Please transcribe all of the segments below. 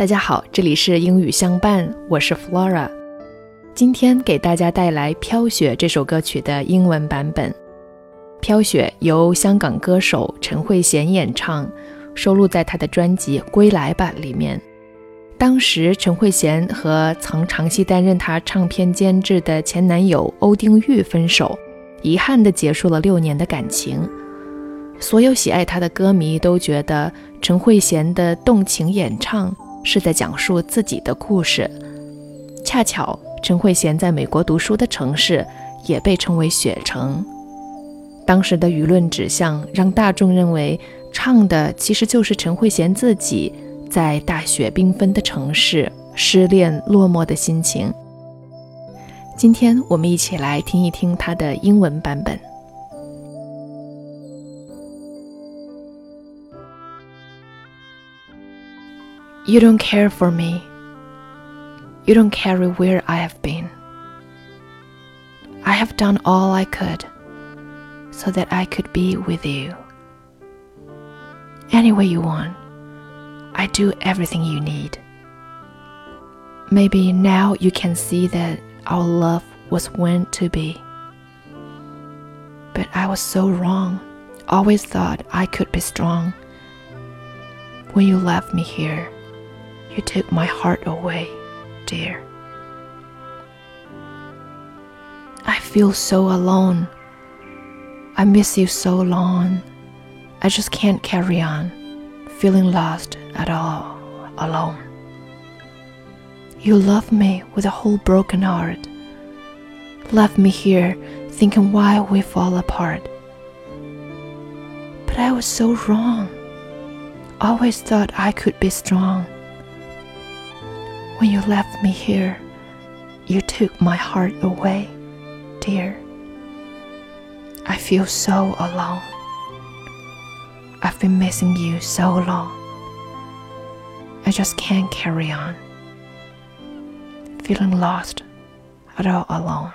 大家好，这里是英语相伴，我是 Flora。今天给大家带来《飘雪》这首歌曲的英文版本。《飘雪》由香港歌手陈慧娴演唱，收录在她的专辑《归来吧》里面。当时陈慧娴和曾长期担任她唱片监制的前男友欧丁玉分手，遗憾地结束了六年的感情。所有喜爱她的歌迷都觉得陈慧娴的动情演唱。是在讲述自己的故事。恰巧陈慧娴在美国读书的城市也被称为“雪城”。当时的舆论指向让大众认为唱的其实就是陈慧娴自己在大雪缤纷的城市失恋落寞的心情。今天我们一起来听一听她的英文版本。You don't care for me. You don't care where I have been. I have done all I could so that I could be with you. Any way you want, I do everything you need. Maybe now you can see that our love was meant to be. But I was so wrong, always thought I could be strong. When you left me here, you took my heart away, dear. I feel so alone. I miss you so long. I just can't carry on, feeling lost at all, alone. You love me with a whole broken heart. Left me here thinking why we fall apart. But I was so wrong. Always thought I could be strong. When you left me here, you took my heart away, dear. I feel so alone. I've been missing you so long. I just can't carry on. Feeling lost at all alone.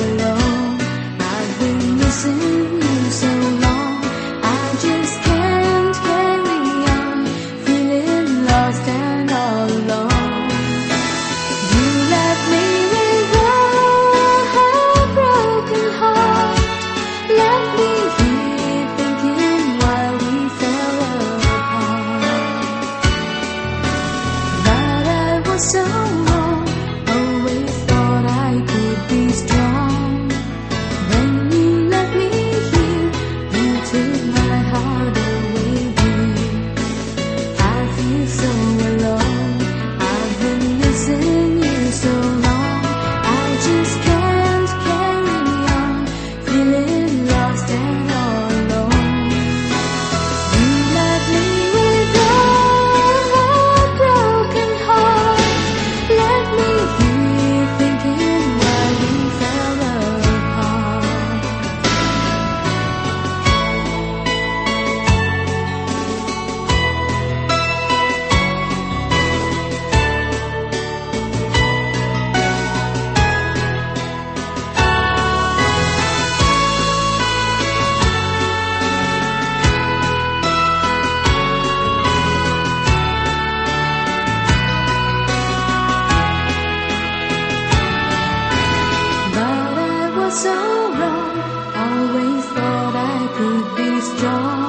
stars.